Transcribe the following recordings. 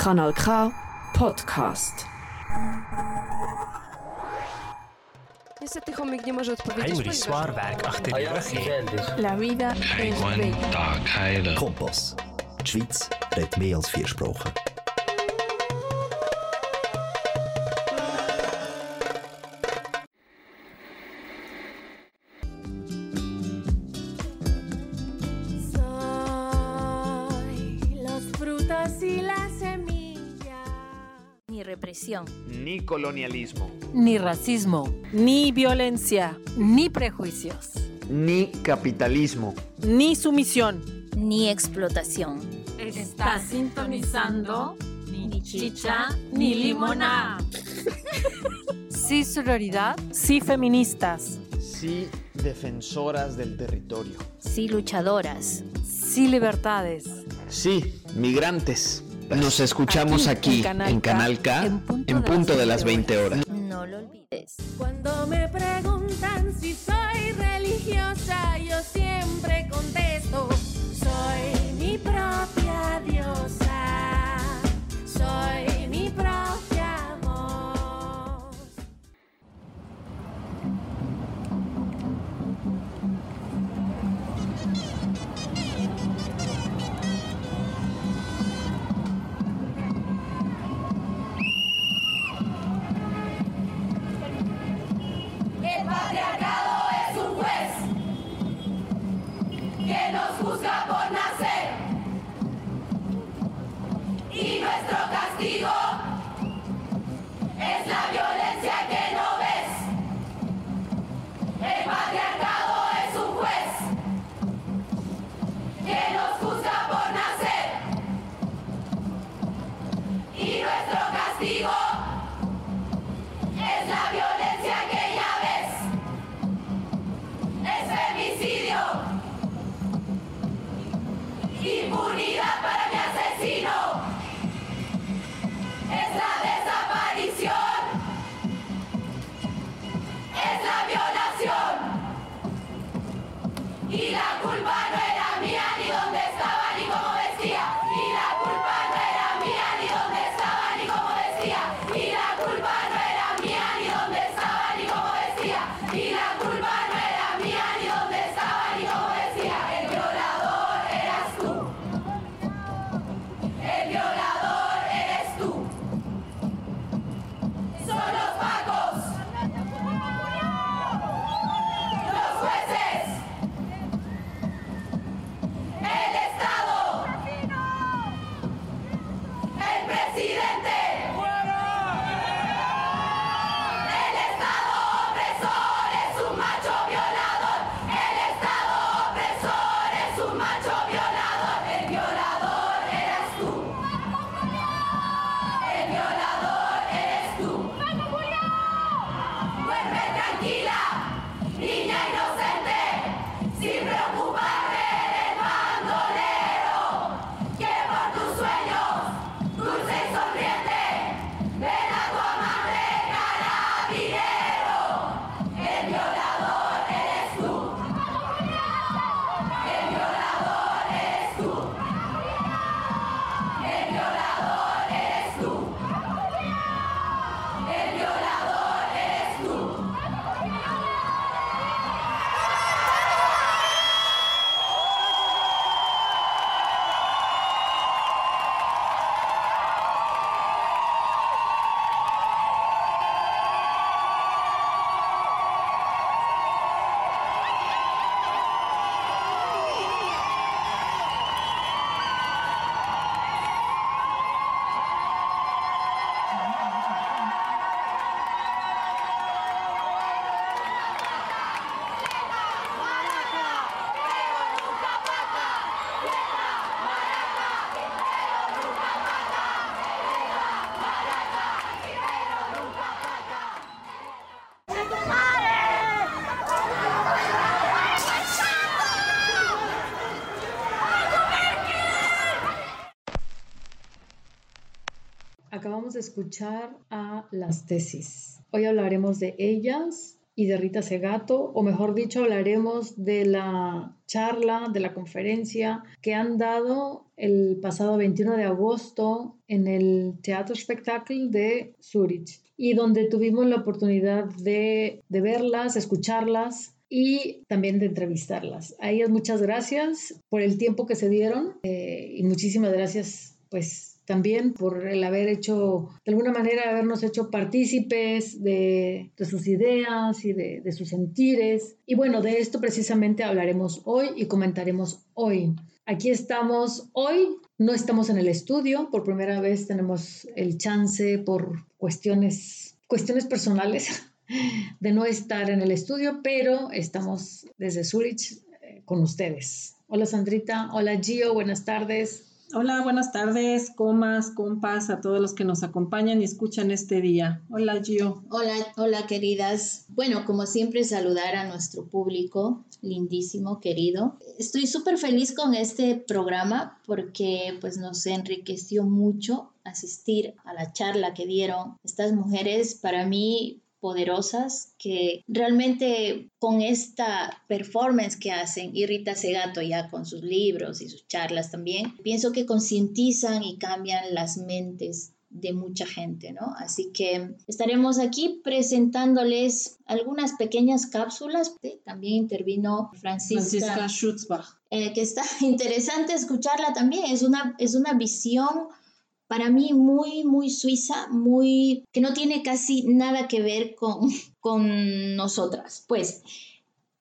Kanal K Podcast. Niestety chomik nie może odpowiedzieć. Heinrich Swarberg, ach ty La vida es bella. Kompass. Die Schweiz redet mehr als vier Sprachen. ni colonialismo, ni racismo, ni violencia, ni prejuicios, ni capitalismo, ni sumisión, ni explotación. Está sintonizando ni chicha ni limona. Sí sororidad, sí feministas, sí defensoras del territorio, sí luchadoras, sí libertades, sí migrantes. Nos escuchamos aquí, aquí en, Canal K, en Canal K, en punto, en punto de las 20 horas. No lo olvides. Cuando me de escuchar a las tesis. Hoy hablaremos de ellas y de Rita Segato, o mejor dicho, hablaremos de la charla, de la conferencia que han dado el pasado 21 de agosto en el Teatro Spectacle de Zurich y donde tuvimos la oportunidad de, de verlas, escucharlas y también de entrevistarlas. A ellas muchas gracias por el tiempo que se dieron eh, y muchísimas gracias pues también por el haber hecho, de alguna manera, habernos hecho partícipes de, sus ideas y de, de, sus sentires. Y bueno, de esto precisamente hablaremos hoy y comentaremos hoy. Aquí estamos hoy, no estamos en el estudio, por primera vez tenemos el chance por cuestiones, cuestiones personales de no estar en el estudio, pero estamos desde Zurich eh, con ustedes. Hola Sandrita, hola Gio, buenas tardes. Hola, buenas tardes, comas, compas, a todos los que nos acompañan y escuchan este día. Hola, Gio. Hola, hola, queridas. Bueno, como siempre, saludar a nuestro público, lindísimo, querido. Estoy súper feliz con este programa porque pues nos enriqueció mucho asistir a la charla que dieron estas mujeres. Para mí poderosas que realmente con esta performance que hacen, y Rita Segato ya con sus libros y sus charlas también, pienso que concientizan y cambian las mentes de mucha gente, ¿no? Así que estaremos aquí presentándoles algunas pequeñas cápsulas. También intervino Francisca, Francisca Schutzbach. Eh, que está interesante escucharla también. Es una, es una visión para mí muy, muy suiza, muy, que no tiene casi nada que ver con, con nosotras. Pues,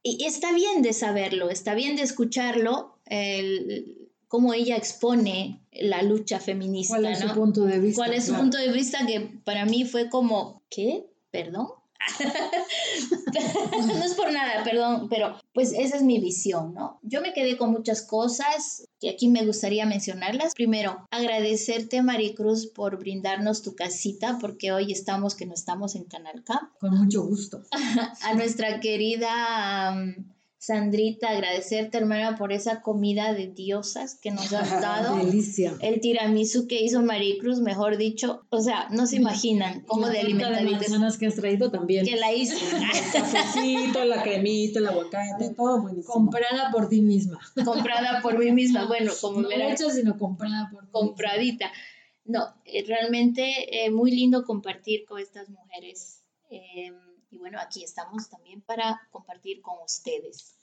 y está bien de saberlo, está bien de escucharlo, el, cómo ella expone la lucha feminista. ¿Cuál es su punto de vista? ¿Cuál es su punto de vista que para mí fue como, ¿qué? ¿Perdón? no es por nada, perdón, pero pues esa es mi visión, ¿no? Yo me quedé con muchas cosas que aquí me gustaría mencionarlas. Primero, agradecerte, Maricruz, por brindarnos tu casita, porque hoy estamos que no estamos en Canal K. Con mucho gusto. A nuestra querida... Sandrita, agradecerte, hermana, por esa comida de diosas que nos has dado. Delicia. El tiramisú que hizo Maricruz, mejor dicho. O sea, no se imaginan cómo de alimentar. de manzanas que has traído también. Que la hizo. El cafecito, la cremita, el aguacate, todo buenísimo. Comprada por ti misma. Comprada por mí misma. Bueno, como no hecha, sino comprada por ti Compradita. No, eh, realmente eh, muy lindo compartir con estas mujeres. Eh, y bueno, aquí estamos también para compartir con ustedes.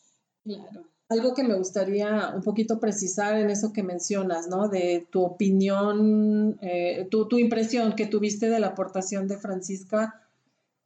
Claro. Algo que me gustaría un poquito precisar en eso que mencionas, ¿no? De tu opinión, eh, tu, tu, impresión que tuviste de la aportación de Francisca,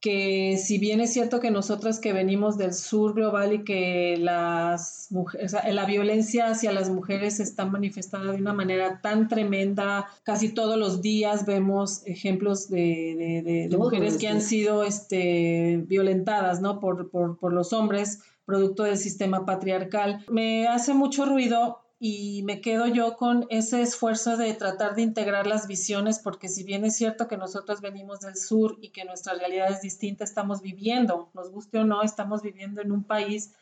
que si bien es cierto que nosotras que venimos del sur global y que las mujeres, la violencia hacia las mujeres está manifestada de una manera tan tremenda, casi todos los días vemos ejemplos de, de, de, de mujeres que han sido este, violentadas, ¿no? Por, por, por los hombres producto del sistema patriarcal. Me hace mucho ruido y me quedo yo con ese esfuerzo de tratar de integrar las visiones, porque si bien es cierto que nosotros venimos del sur y que nuestra realidad es distinta, estamos viviendo, nos guste o no, estamos viviendo en un país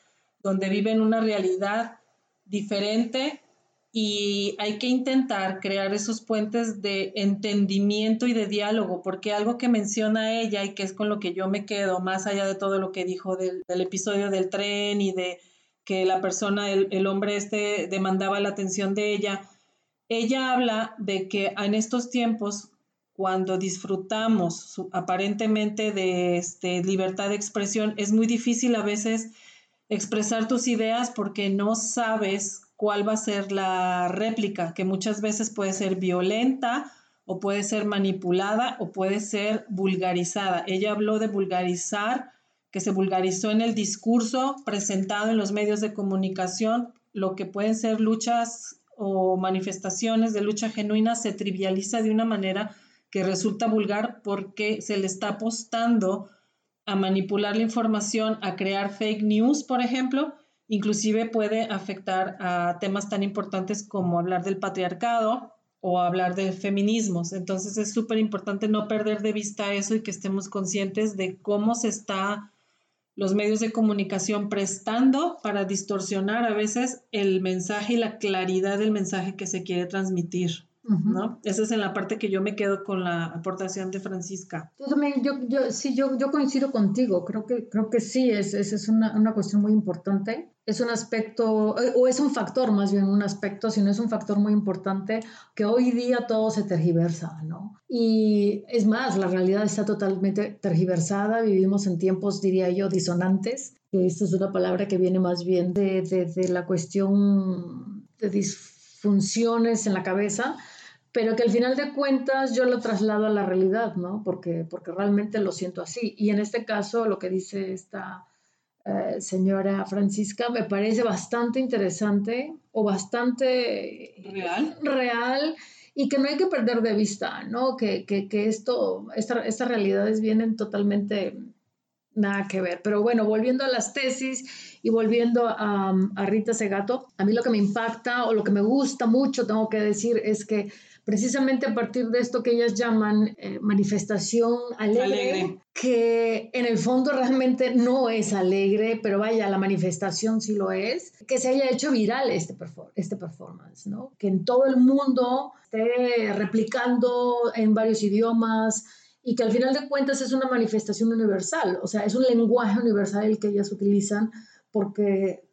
donde viven una realidad diferente y hay que intentar crear esos puentes de entendimiento y de diálogo, porque algo que menciona ella y que es con lo que yo me quedo, más allá de todo lo que dijo del, del episodio del tren y de que la persona, el, hombre este demandaba la atención de ella, ella habla de que en estos tiempos, cuando disfrutamos aparentemente de este, libertad de expresión, es muy difícil a veces expresar tus ideas porque no sabes cuál va a ser la réplica, que muchas veces puede ser violenta o puede ser manipulada o puede ser vulgarizada. Ella habló de vulgarizar, que se vulgarizó en el discurso presentado en los medios de comunicación, lo que pueden ser luchas o manifestaciones de lucha genuina se trivializa de una manera que resulta vulgar porque se le está apostando a manipular la información, a crear fake news, por ejemplo, inclusive puede afectar a temas tan importantes como hablar del patriarcado o hablar de feminismos. Entonces es súper importante no perder de vista eso y que estemos conscientes de cómo se está los medios de comunicación prestando para distorsionar a veces el mensaje y la claridad del mensaje que se quiere transmitir. ¿no? Esa es en la parte que yo me quedo con la aportación de Francisca. Yo también, yo, yo, sí, yo, yo coincido contigo, creo que, creo que sí, es, es, es una, una, cuestión muy importante. Es un aspecto, o es un factor más bien, un aspecto, sino es un factor muy importante que hoy día todo se tergiversa, ¿no? Y es más, la realidad está totalmente tergiversada, vivimos en tiempos, diría yo, disonantes, que esta es una palabra que viene más bien de, de, de la cuestión de disfunciones en la cabeza, pero que al final de cuentas yo lo traslado a la realidad, ¿no? Porque, porque realmente lo siento así. Y en este caso, lo que dice esta eh, señora Francisca me parece bastante interesante o bastante real. real y que no hay que perder de vista, ¿no? Que, que, que esto, esta, estas realidades vienen totalmente nada que ver. Pero bueno, volviendo a las tesis y volviendo a, a Rita Segato, a mí lo que me impacta o lo que me gusta mucho, tengo que decir, es que precisamente a partir de esto que ellas llaman eh, manifestación alegre, alegre, que en el fondo realmente no es alegre, pero vaya, la manifestación sí lo es, que se haya hecho viral este, perfor este performance, ¿no? Que en todo el mundo esté replicando en varios idiomas y que al final de cuentas es una manifestación universal, o sea, es un lenguaje universal el que ellas utilizan porque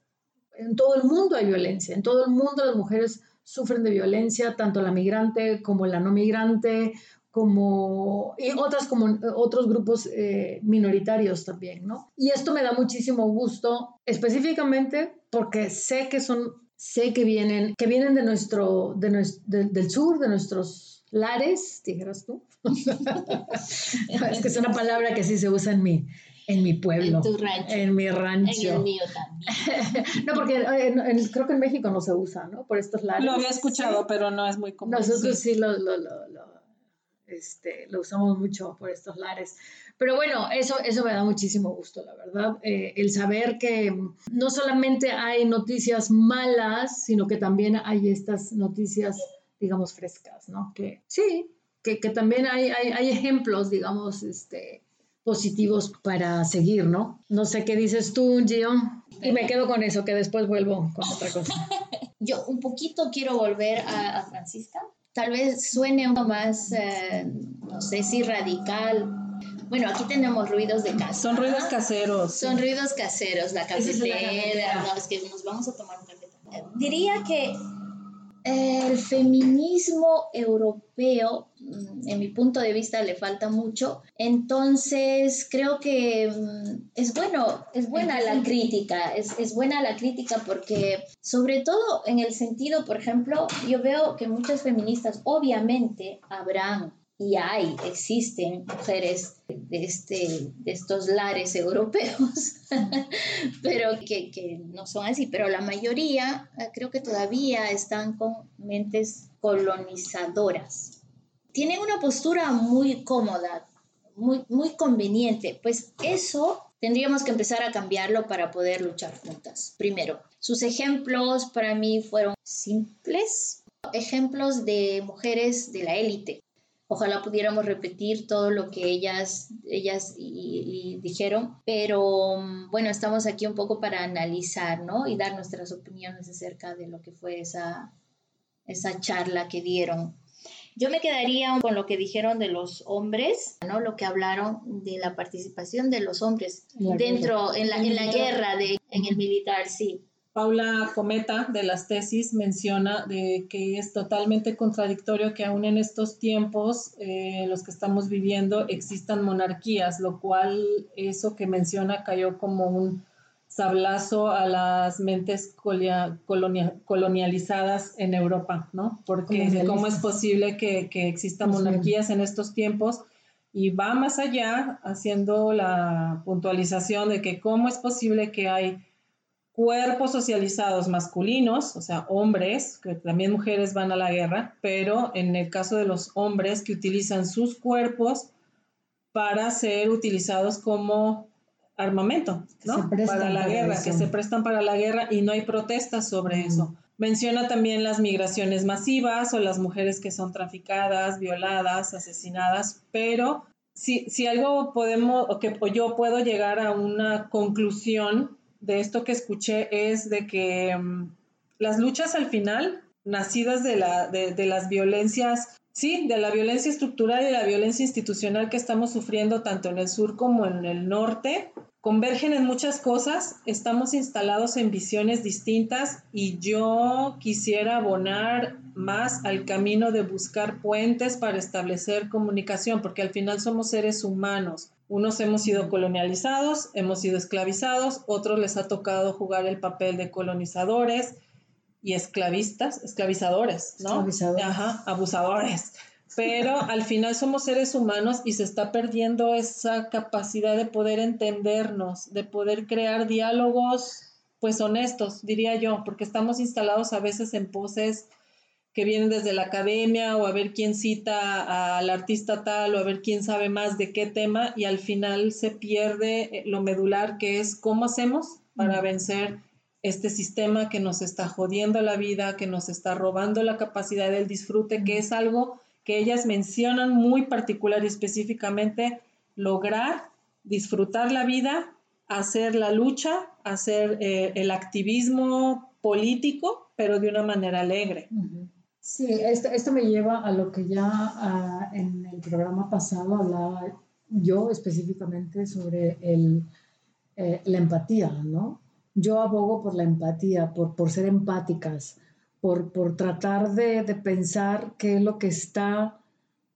en todo el mundo hay violencia, en todo el mundo las mujeres sufren de violencia, tanto la migrante como la no migrante, como, y otras como otros grupos eh, minoritarios también, ¿no? Y esto me da muchísimo gusto, específicamente porque sé que son, sé que vienen, que vienen de nuestro, de nuestro de, del sur, de nuestros lares, dijeras tú. es que es una palabra que sí se usa en mí en mi pueblo. En tu rancho. En mi rancho. En el mío también. no, porque en, en, creo que en México no se usa, ¿no? Por estos lados. Lo había escuchado, sí. pero no es muy común. Nosotros sí, sí lo, lo, lo, lo, este, lo usamos mucho por estos lares. Pero bueno, eso, eso me da muchísimo gusto, la verdad. Eh, el saber que no solamente hay noticias malas, sino que también hay estas noticias, digamos, frescas, ¿no? Que sí, que, que también hay, hay, hay ejemplos, digamos, este, positivos para seguir, ¿no? No sé qué dices tú, Gio. Y me quedo con eso, que después vuelvo con otra cosa. Yo un poquito quiero volver a, a Francisca. Tal vez suene un poco más, eh, no sé si radical. Bueno, aquí tenemos ruidos de casa. Son ruidos caseros. Son sí. ruidos caseros, la cafetera. No, es que nos vamos a tomar un café. Diría que el feminismo europeo, en mi punto de vista, le falta mucho. Entonces, creo que es bueno, es buena la crítica, es, es, buena la crítica porque, sobre todo en el sentido, por ejemplo, yo veo que muchas feministas, obviamente, habrán y hay, existen mujeres de, este, de estos lares europeos, pero que, que, no son así, pero la mayoría creo que todavía están con mentes colonizadoras. Tienen una postura muy cómoda, muy, muy conveniente, pues eso tendríamos que empezar a cambiarlo para poder luchar juntas. Primero, sus ejemplos para mí fueron simples, ejemplos de mujeres de la élite, Ojalá pudiéramos repetir todo lo que ellas, ellas y, y dijeron, pero bueno, estamos aquí un poco para analizar, ¿no? Y dar nuestras opiniones acerca de lo que fue esa, esa charla que dieron. Yo me quedaría con lo que dijeron de los hombres, ¿no? Lo que hablaron de la participación de los hombres dentro, en la, en la guerra, de, en el militar, sí. Paula Cometa de las tesis menciona de que es totalmente contradictorio que aún en estos tiempos eh, los que estamos viviendo existan monarquías, lo cual eso que menciona cayó como un sablazo a las mentes colonia, colonializadas en Europa, ¿no? Porque cómo es posible que, que existan monarquías en estos tiempos y va más allá haciendo la puntualización de que cómo es posible que hay cuerpos socializados masculinos, o sea, hombres, que también mujeres van a la guerra, pero en el caso de los hombres que utilizan sus cuerpos para ser utilizados como armamento, ¿no? Para la guerra, que se prestan para la guerra y no hay protestas sobre mm. eso. Menciona también las migraciones masivas o las mujeres que son traficadas, violadas, asesinadas, pero si, si algo podemos, o que o yo puedo llegar a una conclusión de esto que escuché es de que um, las luchas al final nacidas de, la, de, las violencias, sí, de la violencia estructural y la violencia institucional que estamos sufriendo tanto en el sur como en el norte, convergen en muchas cosas, estamos instalados en visiones distintas y yo quisiera abonar más al camino de buscar puentes para establecer comunicación, porque al final somos seres humanos. Unos hemos sido colonializados, hemos sido esclavizados, otros les ha tocado jugar el papel de colonizadores, y esclavistas, esclavizadores, ¿no? Ajá, abusadores. Pero al final somos seres humanos y se está perdiendo esa capacidad de poder entendernos, de poder crear diálogos, pues honestos, diría yo, porque estamos instalados a veces en poses que vienen desde la academia o a ver quién cita al artista tal o a ver quién sabe más de qué tema y al final se pierde lo medular que es cómo hacemos para vencer este sistema que nos está jodiendo la vida, que nos está robando la capacidad del disfrute, que es algo que ellas mencionan muy particular y específicamente, lograr disfrutar la vida, hacer la lucha, hacer eh, el activismo político, pero de una manera alegre. Sí, esto, me lleva a lo que ya ah, en el programa pasado hablaba yo específicamente sobre el, eh, la empatía, ¿no? yo abogo por la empatía, por, por ser empáticas, por, por tratar de, de, pensar qué es lo que está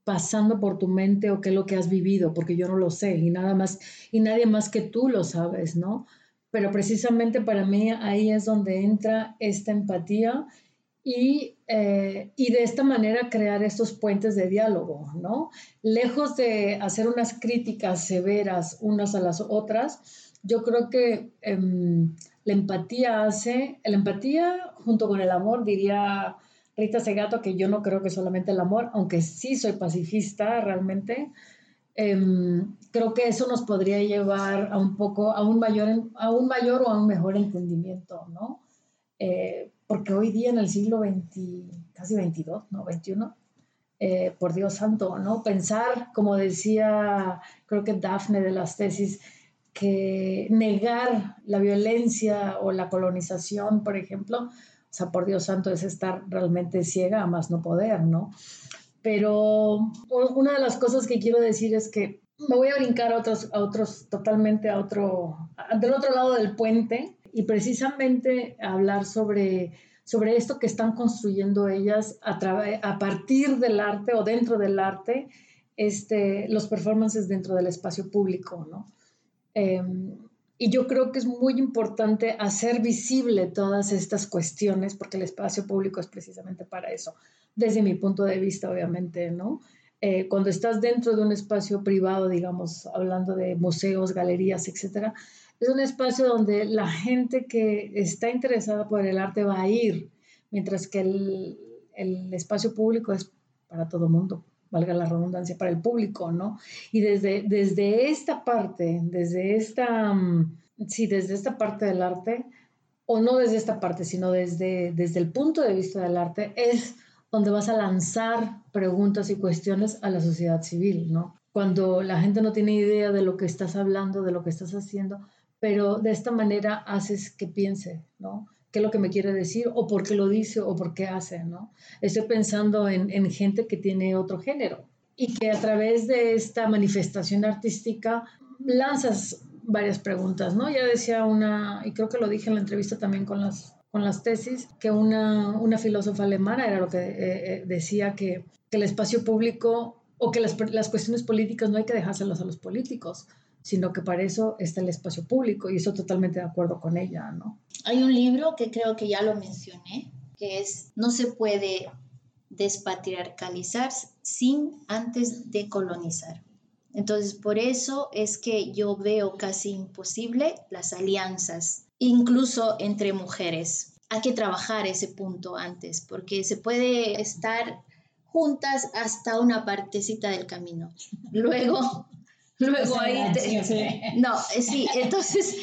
pasando por tu mente o qué es lo que has vivido, porque yo no lo sé y nada más y nadie más que tú lo sabes, ¿no? Pero precisamente para mí ahí es donde entra esta empatía y, eh, y de esta manera crear estos puentes de diálogo, ¿no? Lejos de hacer unas críticas severas unas a las otras, yo creo que em, la empatía hace, la empatía junto con el amor, diría Rita Segato, que yo no creo que solamente el amor, aunque sí soy pacifista realmente, em, creo que eso nos podría llevar a un poco, a un mayor, a un mayor o a un mejor entendimiento, ¿no? Eh, porque hoy día en el siglo XX, casi 22, ¿no? 21, eh, por Dios santo, ¿no? Pensar, como decía, creo que Dafne de las tesis, que negar la violencia o la colonización, por ejemplo, o sea, por Dios santo, es estar realmente ciega a más no poder, ¿no? Pero una de las cosas que quiero decir es que me voy a brincar a otros, a otros totalmente a otro, del otro lado del puente y precisamente hablar sobre, sobre esto que están construyendo ellas a, a partir del arte o dentro del arte, este, los performances dentro del espacio público, ¿no? Em, y yo creo que es muy importante hacer visible todas estas cuestiones, porque el espacio público es precisamente para eso, desde mi punto de vista, obviamente, ¿no? Eh, cuando estás dentro de un espacio privado, digamos, hablando de museos, galerías, etcétera, es un espacio donde la gente que está interesada por el arte va a ir, mientras que el, el espacio público es para todo mundo valga la redundancia, para el público, ¿no? Y desde, desde esta parte, desde esta, mm, sí, desde esta parte del arte, o no desde esta parte, sino desde, desde el punto de vista del arte, es donde vas a lanzar preguntas y cuestiones a la sociedad civil, ¿no? Cuando la gente no tiene idea de lo que estás hablando, de lo que estás haciendo, pero de esta manera haces que piense, ¿no? qué es lo que me quiere decir o por qué lo dice o por qué hace, ¿no? Estoy pensando en, en, gente que tiene otro género y que a través de esta manifestación artística lanzas varias preguntas, ¿no? Ya decía una, y creo que lo dije en la entrevista también con las, con las tesis, que una, una filósofa alemana era lo que eh, eh, decía que, el espacio público o que las, las cuestiones políticas no hay que dejárselas a los políticos, sino que para eso está el espacio público y eso totalmente de acuerdo con ella, ¿no? Hay un libro que creo que ya lo mencioné, que es No se puede despatriarcalizar sin antes decolonizar. Entonces, por eso es que yo veo casi imposible las alianzas, incluso entre mujeres. Hay que trabajar ese punto antes, porque se puede estar juntas hasta una partecita del camino. Luego Luego ahí... No, eh, sí, entonces...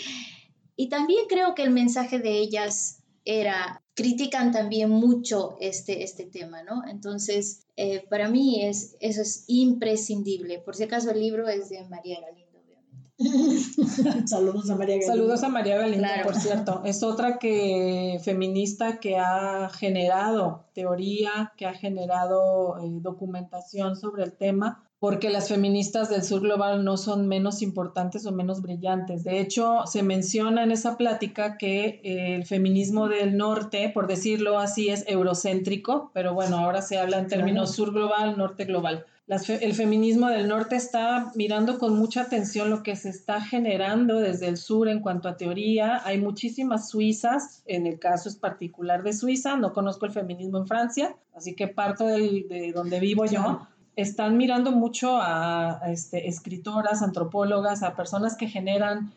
Y también creo que el mensaje de ellas era, critican también mucho este, este tema, ¿no? Entonces, eh, para mí es, eso es imprescindible. Por si acaso el libro es de María Galindo, obviamente. Saludos a María Galindo. Saludos a María Galindo, por cierto. Es otra que feminista que ha generado teoría, que ha generado eh, documentación sobre el tema porque las feministas del sur global no son menos importantes o menos brillantes. De hecho, se menciona en esa plática que eh, el feminismo del norte, por decirlo así, es eurocéntrico, pero bueno, ahora se habla en términos sur global, norte global. el feminismo del norte está mirando con mucha atención lo que se está generando desde el sur en cuanto a teoría. Hay muchísimas suizas, en el caso es particular de Suiza, no conozco el feminismo en Francia, así que parto de donde vivo yo están mirando mucho a, este, escritoras, antropólogas, a personas que generan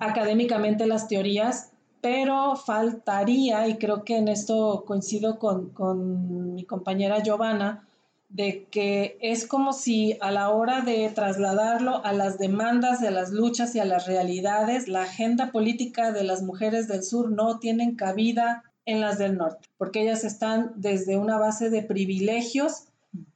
académicamente las teorías, pero faltaría, y creo que en esto coincido con, con mi compañera Giovanna, de que es como si a la hora de trasladarlo a las demandas de las luchas y a las realidades, la agenda política de las mujeres del sur no tienen cabida en las del norte, porque ellas están desde una base de privilegios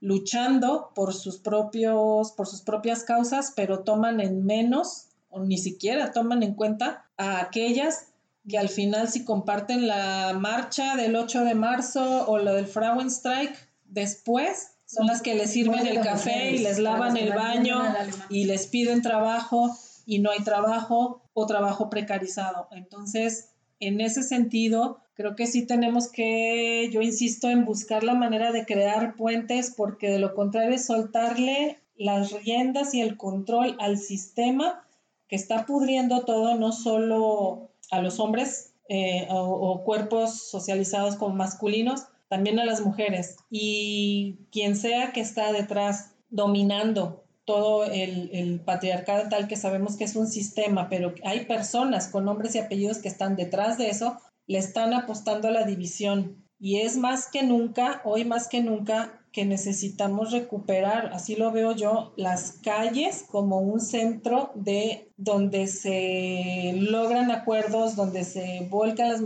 luchando por sus propios, por sus propias causas, pero toman en menos o ni siquiera toman en cuenta a aquellas que al final si comparten la marcha del 8 de marzo o lo del Frauenstreik después son las que les sirven el café y les lavan el baño y les piden trabajo y no hay trabajo o trabajo precarizado. Entonces, en ese sentido, creo que sí tenemos que, yo insisto en buscar la manera de crear puentes porque de lo contrario es soltarle las riendas y el control al sistema que está pudriendo todo, no solo a los hombres eh, o, cuerpos socializados como masculinos, también a las mujeres. Y quien sea que está detrás dominando todo el, el, patriarcado tal que sabemos que es un sistema, pero hay personas con nombres y apellidos que están detrás de eso, le están apostando a la división. Y es más que nunca, hoy más que nunca, que necesitamos recuperar, así lo veo yo, las calles como un centro de donde se logran acuerdos, donde se vuelcan las,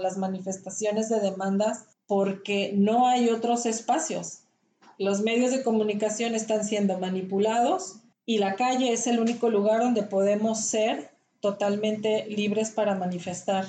las manifestaciones de demandas, porque no hay otros espacios los medios de comunicación están siendo manipulados y la calle es el único lugar donde podemos ser totalmente libres para manifestar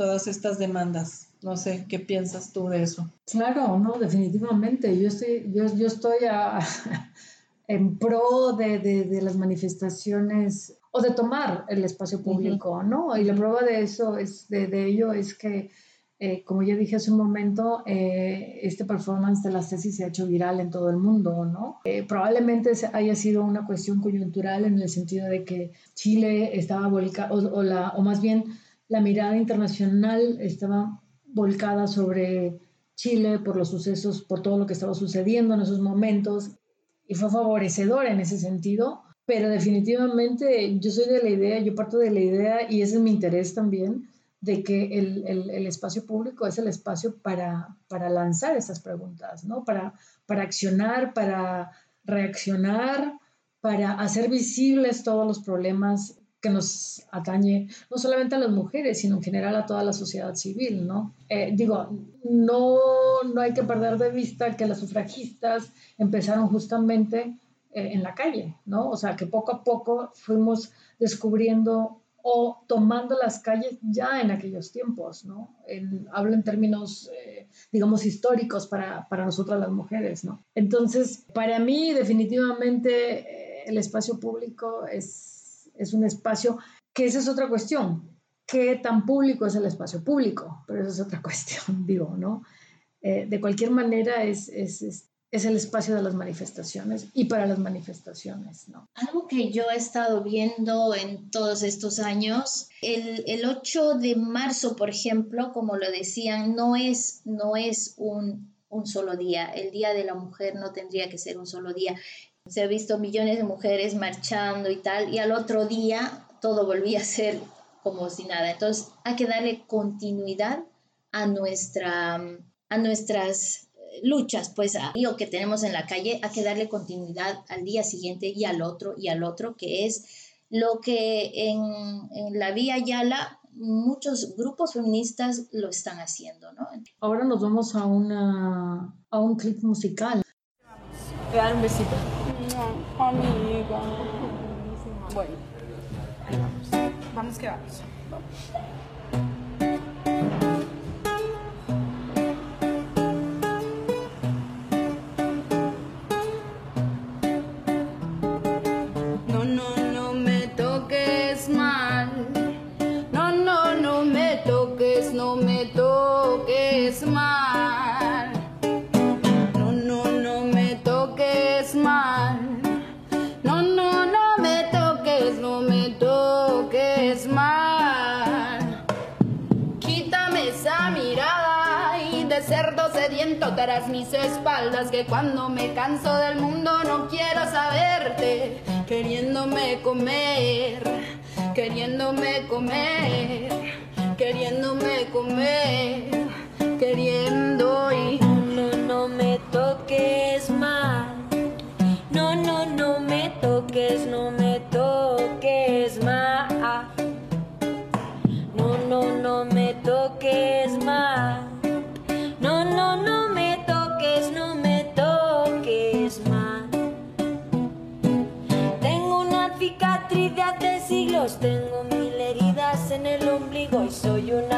todas estas demandas. No sé, ¿qué piensas tú de eso? Claro, no, definitivamente. Yo estoy, yo, yo estoy en pro de, de, las manifestaciones o de tomar el espacio público, ¿no? Y la prueba de eso, es, de, de ello es que eh, como ya dije hace un momento, eh, este performance de las tesis se ha hecho viral en todo el mundo, ¿no? Eh, probablemente haya sido una cuestión coyuntural en el sentido de que Chile estaba volcado, o, la, o más bien la mirada internacional estaba volcada sobre Chile por los sucesos, por todo lo que estaba sucediendo en esos momentos, y fue favorecedor en ese sentido, pero definitivamente yo soy de la idea, yo parto de la idea, y ese es mi interés también, de que el, el, espacio público es el espacio para, para lanzar esas preguntas, ¿no? Para, para accionar, para reaccionar, para hacer visibles todos los problemas que nos atañe no solamente a las mujeres, sino en general a toda la sociedad civil, ¿no? Eh, digo, no, no hay que perder de vista que las sufragistas empezaron justamente eh, en la calle, ¿no? O sea, que poco a poco fuimos descubriendo o tomando las calles ya en aquellos tiempos, ¿no? hablo en términos, eh, digamos, históricos para, para, nosotras las mujeres, ¿no? Entonces, para mí definitivamente eh, el espacio público es, es un espacio que esa es otra cuestión. ¿Qué tan público es el espacio público? Pero esa es otra cuestión, digo, ¿no? Eh, de cualquier manera es, es, es el espacio de las manifestaciones y para las manifestaciones, ¿no? Algo que yo he estado viendo en todos estos años, el, el 8 de marzo, por ejemplo, como lo decían, no es, no es un, un solo día. El Día de la Mujer no tendría que ser un solo día. Se ha visto millones de mujeres marchando y tal, y al otro día todo volvía a ser como si nada. Entonces, hay que darle continuidad a, nuestra, a nuestras luchas, pues, o que tenemos en la calle, hay que darle continuidad al día siguiente y al otro y al otro, que es lo que en, en la Vía Yala muchos grupos feministas lo están haciendo, ¿no? Ahora nos vamos a, una, a un clip musical. Te dar un besito. Amiga. Bueno, vamos. Que vamos. Tras mis espaldas que cuando me canso del mundo no quiero saberte, queriéndome comer, queriéndome comer, queriéndome comer, queriendo y no, no me toques mal. No, no, no me toques, no me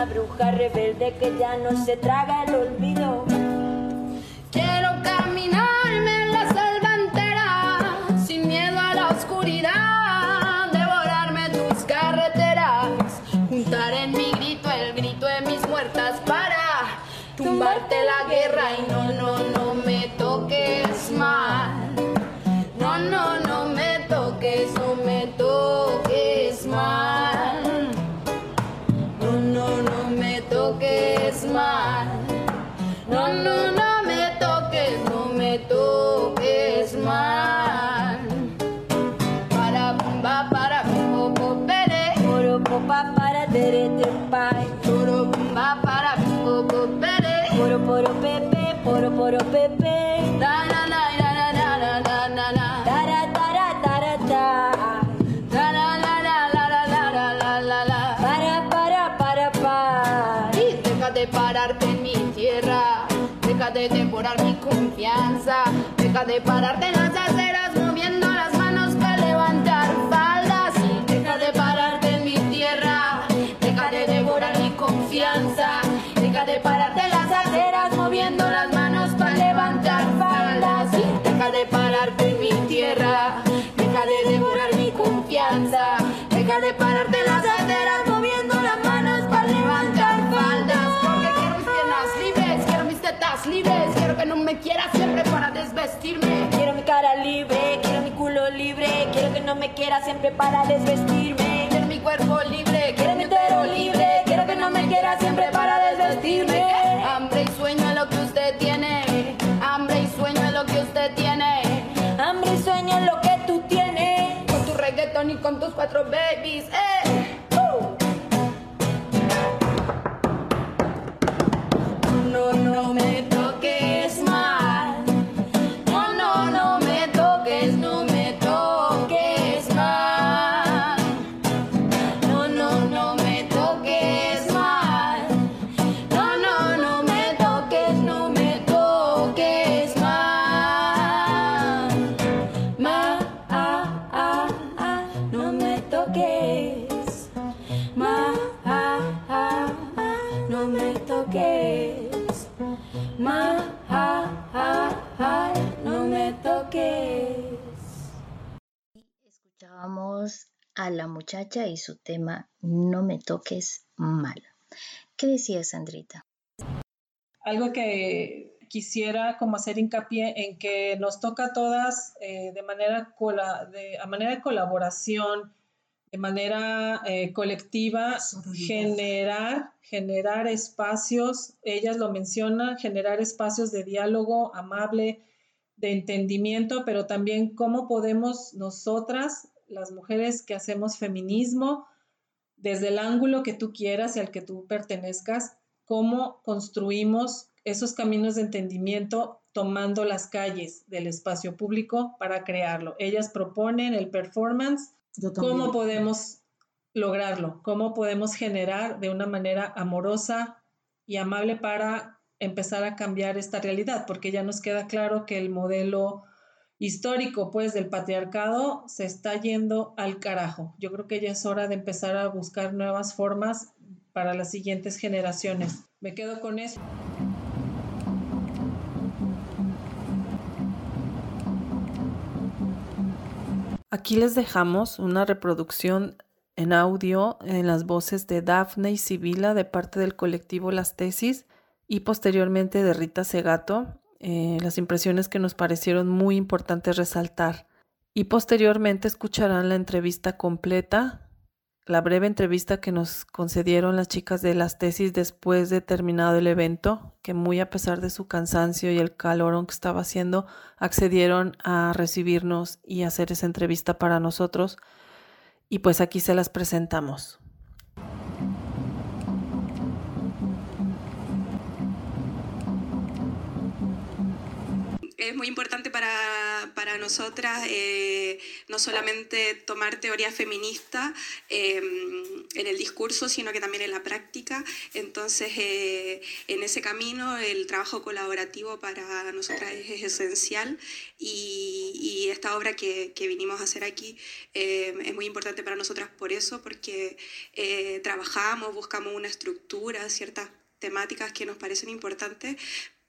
bruja rebelde que ya no se traga el olvido. Toques mal. No, no, no me toques, no me toques mal. De devorar mi confianza. Deja de pararte en las aceras Quiero mi cara libre, quiero mi culo libre. Quiero que no me quiera siempre para desvestirme. Quiero mi cuerpo libre, Quiero mi utero libre. Quiero que no me quiera siempre para desvestirme. Hambre y sueño es lo que usted tiene. Hambre y sueño es lo que usted tiene. Hambre y sueño es lo que tú tienes. Con tu reggaeton y con tus cuatro babies. Eh. Uh. No, no me toques toques. Ma, no me toques. Ma, no me toques. Escuchábamos a la muchacha y su tema No me toques mal. ¿Qué decía Sandrita? Algo que quisiera como hacer hincapié en que nos toca a todas eh, de manera de, a manera de colaboración, de manera eh, colectiva, generar, generar espacios, ellas lo mencionan, generar espacios de diálogo amable, de entendimiento, pero también cómo podemos nosotras, las mujeres que hacemos feminismo, desde el ángulo que tú quieras y al que tú pertenezcas, cómo construimos esos caminos de entendimiento tomando las calles del espacio público para crearlo. Ellas proponen el performance, cómo podemos lograrlo, cómo podemos generar de una manera amorosa y amable para empezar a cambiar esta realidad, porque ya nos queda claro que el modelo histórico pues del patriarcado se está yendo al carajo. Yo creo que ya es hora de empezar a buscar nuevas formas para las siguientes generaciones. Me quedo con eso. Aquí les dejamos una reproducción en audio en las voces de Dafne y Sibila de parte del colectivo Las Tesis y posteriormente de Rita Segato, eh, las impresiones que nos parecieron muy importantes resaltar. Y posteriormente escucharán la entrevista completa, la breve entrevista que nos concedieron las chicas de las tesis después de terminado el evento, que muy a pesar de su cansancio y el calor que estaba haciendo, accedieron a recibirnos y hacer esa entrevista para nosotros. Y pues aquí se las presentamos. Es muy importante para, para nosotras eh, no solamente tomar teoría feminista em, en el discurso, sino que también en la práctica. Entonces, eh, en ese camino, el trabajo colaborativo para nosotras es, esencial y, y, esta obra que, que, vinimos a hacer aquí em, es muy importante para nosotras por eso, porque eh, trabajamos, buscamos una estructura, ciertas temáticas que nos parecen importantes,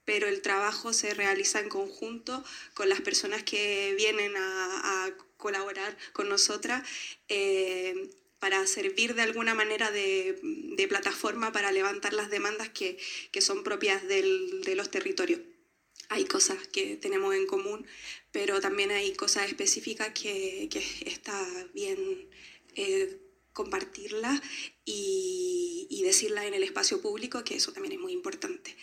pero el trabajo se realiza en conjunto con las personas que vienen a, colaborar con nosotras eh, para servir de alguna manera de, plataforma para levantar las demandas que, son propias de los territorios. Hay cosas que tenemos en común, pero también hay cosas específicas que, está bien eh, compartirlas y, y decirlas en el espacio público, que eso también es muy importante.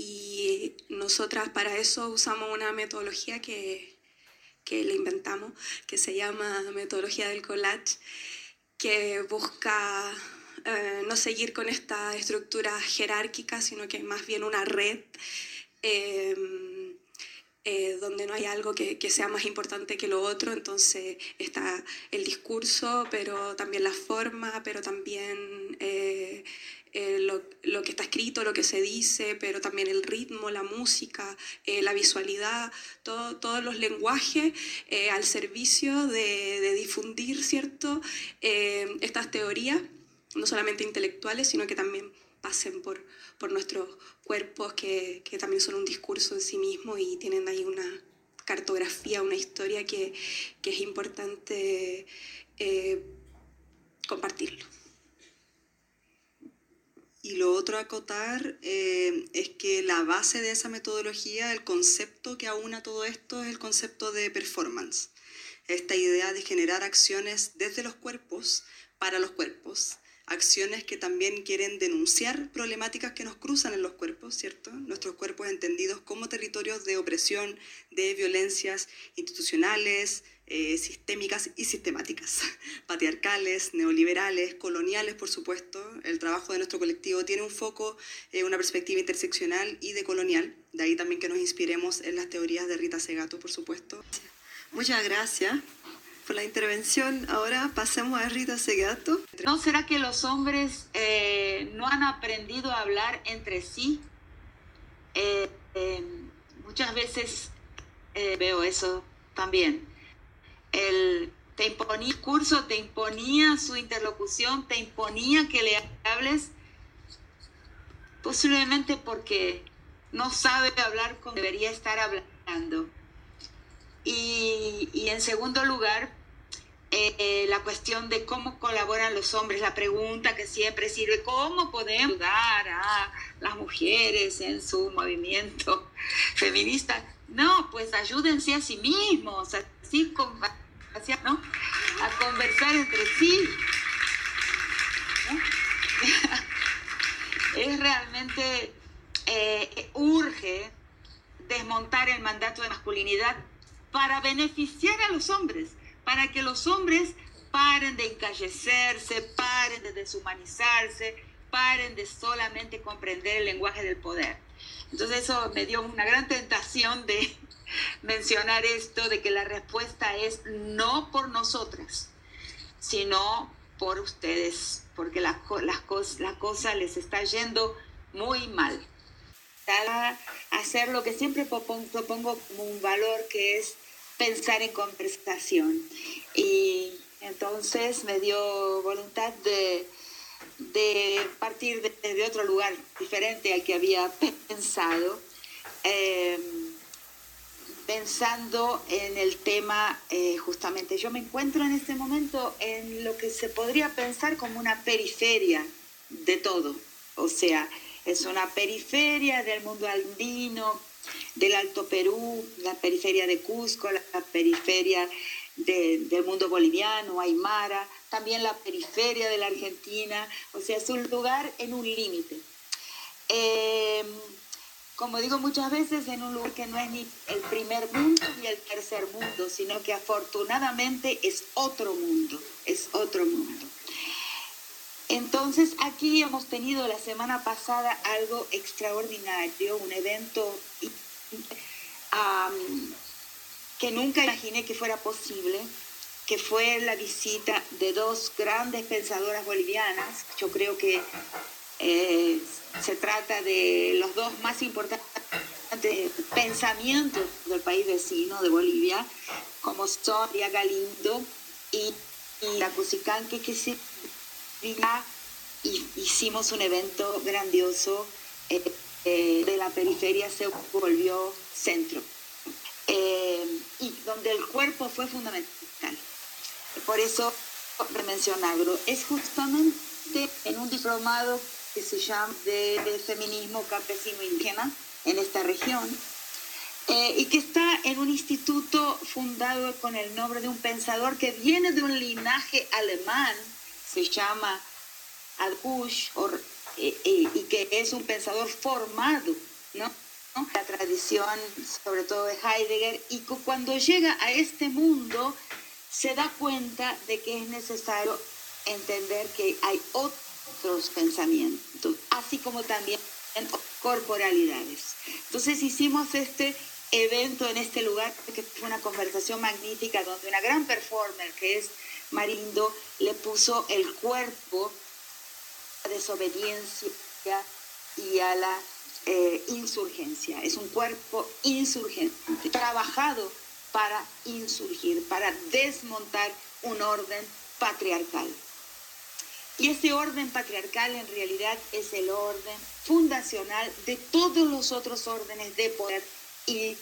Y nosotras para eso usamos una metodología que, que le inventamos, que se llama metodología del collage, que busca eh, no seguir con esta estructura jerárquica, sino que más bien una red em, eh, donde no hay algo que, que, sea más importante que lo otro. Entonces está el discurso, pero también la forma, pero también eh, eh, lo, que está escrito, lo que se dice, pero también el ritmo, la música, eh, la visualidad, todo, todos los lenguajes eh, al servicio de, difundir, ¿cierto?, estas teorías, no solamente intelectuales, sino que también pasen por, por nuestros cuerpos, que, que también son un discurso en sí mismo y tienen ahí una cartografía, una historia que, que es importante compartirlo. Y lo otro a acotar eh, es que la base de esa metodología, el concepto que aúna todo esto es el concepto de performance. Esta idea de generar acciones desde los cuerpos para los cuerpos acciones que también quieren denunciar problemáticas que nos cruzan en los cuerpos, ¿cierto? Nuestros cuerpos entendidos como territorios de opresión, de violencias institucionales, eh, sistémicas y sistemáticas, patriarcales, neoliberales, coloniales, por supuesto. El trabajo de nuestro colectivo tiene un foco, eh, una perspectiva interseccional y decolonial, de ahí también que nos inspiremos en las teorías de Rita Segato, por supuesto. Muchas gracias por la intervención. Ahora pasemos a Rita Segato. ¿No será que los hombres eh, no han aprendido a hablar entre sí? Eh, eh, muchas veces veo eso también. El, te imponía curso, te imponía su interlocución, te imponía que le hables, posiblemente porque no sabe hablar como debería estar hablando. Y, y en segundo lugar, eh, la cuestión de cómo colaboran los hombres, la pregunta que siempre sirve, ¿cómo podemos ayudar a las mujeres en su movimiento feminista? No, pues ayúdense a sí mismos, así ¿no? a conversar entre sí. es realmente, eh, urge desmontar el mandato de masculinidad para beneficiar a los hombres para que los hombres paren de encallecerse, paren de deshumanizarse, paren de solamente comprender el lenguaje del poder. Entonces eso me dio una gran tentación de mencionar esto, de que la respuesta es no por nosotras, sino por ustedes, porque la, la, la cosa les está yendo muy mal. Hacer lo que siempre propongo como un valor que es pensar en conversación. Y entonces me dio voluntad de, partir de, otro lugar diferente al que había pensado, em, pensando en el tema eh, justamente. Yo me encuentro en este momento en lo que se podría pensar como una periferia de todo, o sea, es una periferia del mundo andino, del Alto Perú, la periferia de Cusco, la, periferia del mundo boliviano, Aymara, también la periferia de la Argentina, o sea, es un lugar en un límite. Em, como digo muchas veces, en un lugar que no es ni el primer mundo ni el tercer mundo, sino que afortunadamente es otro mundo, es otro mundo. Entonces aquí hemos tenido la semana pasada algo extraordinario, un evento que nunca imaginé que fuera posible, que fue la visita de dos grandes pensadoras bolivianas. Yo creo que eh, se trata de los dos más importantes pensamientos del país vecino de Bolivia, como son Galindo y, la Cusicanque, que se y hicimos un evento grandioso eh, eh, de la periferia se volvió centro eh, y donde el cuerpo fue fundamental. Por eso mencionarlo. Es justamente en un diplomado que se llama de, feminismo campesino indígena en esta región y que está en un instituto fundado con el nombre de un pensador que viene de un linaje alemán se llama Albush, eh, eh, y que es un pensador formado, ¿no? La tradición, sobre todo de Heidegger, y cuando llega a este mundo se da cuenta de que es necesario entender que hay otros pensamientos, así como también corporalidades. Entonces hicimos este evento en este lugar, que fue una conversación magnífica, donde una gran performer, que es Marindo le puso el cuerpo a la desobediencia y a la eh, insurgencia. Es un cuerpo insurgente, trabajado para insurgir, para desmontar un orden patriarcal. Y ese orden patriarcal en realidad es el orden fundacional de todos los otros órdenes de poder y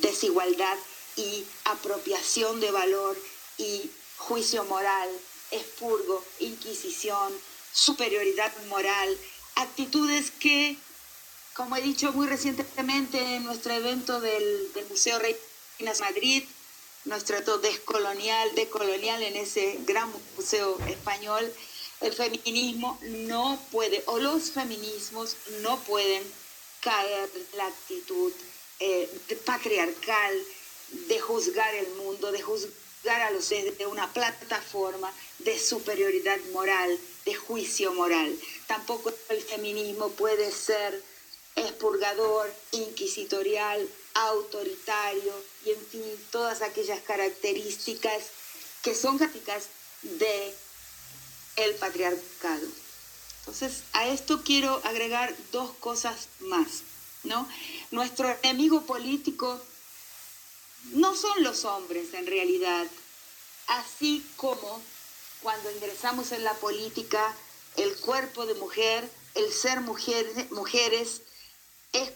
desigualdad y apropiación de valor y juicio moral, expurgo, inquisición, superioridad moral, actitudes que, como he dicho muy recientemente en nuestro evento del, Museo Reinas Madrid, nuestro evento descolonial, decolonial en ese gran museo español, el feminismo no puede, o los feminismos no pueden caer la actitud eh, patriarcal de juzgar el mundo, de juzgar a los de una plataforma de superioridad moral, de juicio moral. Tampoco el feminismo puede ser expurgador, inquisitorial, autoritario y en fin, todas aquellas características que son características de el patriarcado. Entonces, a esto quiero agregar dos cosas más, ¿no? Nuestro enemigo político no son los hombres en realidad, así como cuando ingresamos en la política, el cuerpo de mujer, el ser mujeres es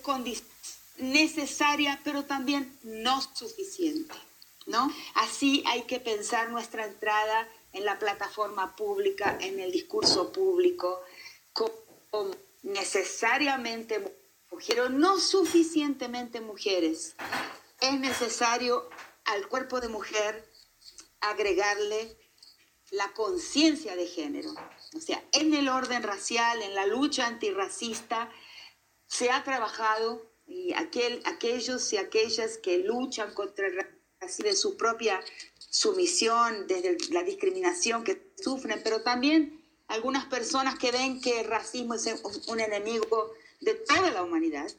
necesaria, pero también no suficiente. ¿no? Así hay que pensar nuestra entrada en la plataforma pública, en el discurso público, como necesariamente mujeres, pero no suficientemente mujeres es necesario al cuerpo de mujer agregarle la conciencia de género. O sea, en el orden racial, en la lucha antirracista, se ha trabajado y aquel, aquellos y aquellas que luchan contra el racismo de su propia sumisión, desde la discriminación que sufren, pero también algunas personas que ven que el racismo es un enemigo de toda la humanidad,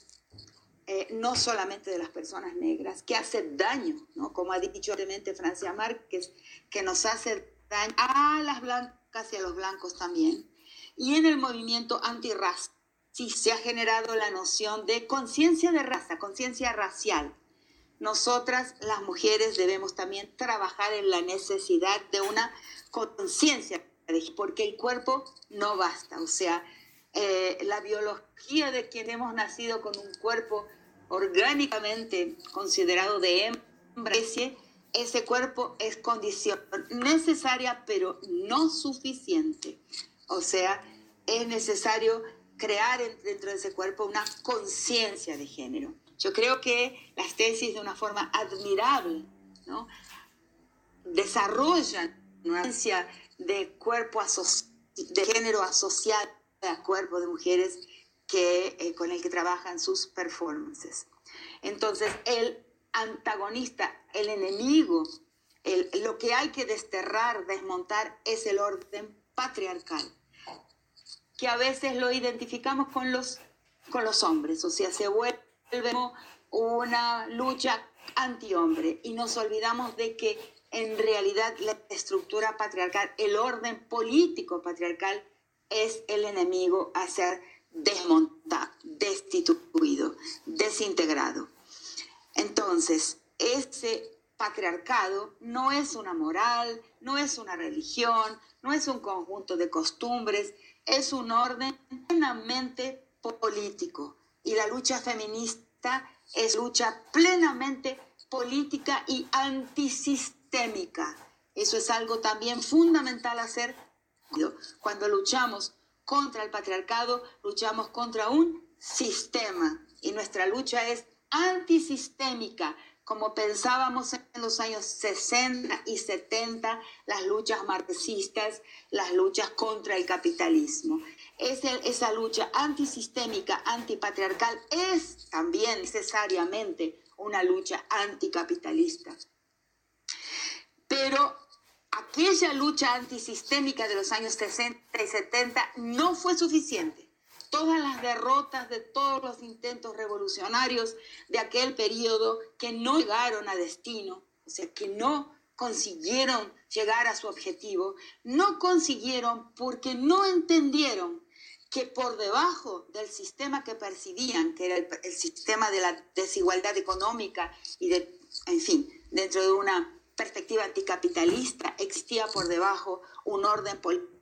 eh, no solamente de las personas negras, que hace daño, ¿no? como ha dicho obviamente Francia Márquez, que nos hace daño a las blancas y a los blancos también. Y en el movimiento antirraza sí se ha generado la noción de conciencia de raza, conciencia racial, nosotras las mujeres debemos también trabajar en la necesidad de una conciencia, porque el cuerpo no basta, o sea, eh, la biología de quien hemos nacido con un cuerpo orgánicamente considerado de hembra, ese cuerpo es condición necesaria pero no suficiente. O sea, es necesario crear dentro de ese cuerpo una conciencia de género. Yo creo que las tesis de una forma admirable ¿no? desarrollan una conciencia de cuerpo de género asociado al cuerpo de mujeres que, eh, con el que trabajan sus performances. Entonces, el antagonista, el enemigo, lo que hay que desterrar, desmontar, es el orden patriarcal, que a veces lo identificamos con los, con los hombres, o sea, se vuelve una lucha antihombre y nos olvidamos de que en realidad la estructura patriarcal, el orden político patriarcal es el enemigo a ser desmontado, destituido, desintegrado. Entonces, ese patriarcado no es una moral, no es una religión, no es un conjunto de costumbres, es un orden plenamente político. Y la lucha feminista es lucha plenamente política y antisistémica. Eso es algo también fundamental hacer. Cuando luchamos contra el patriarcado, luchamos contra un sistema. Y nuestra lucha es antisistémica, como pensábamos en los años 60 y 70, las luchas marxistas, las luchas contra el capitalismo. Es esa lucha antisistémica, antipatriarcal, es también necesariamente una lucha anticapitalista. Pero aquella lucha antisistémica de los años 60 y 70 no fue suficiente. Todas las derrotas de todos los intentos revolucionarios de aquel periodo que no llegaron a destino, o sea, que no consiguieron llegar a su objetivo, no consiguieron porque no entendieron que por debajo del sistema que percibían, que era el, sistema de la desigualdad económica y de, en fin, dentro de una perspectiva anticapitalista, existía por debajo un orden político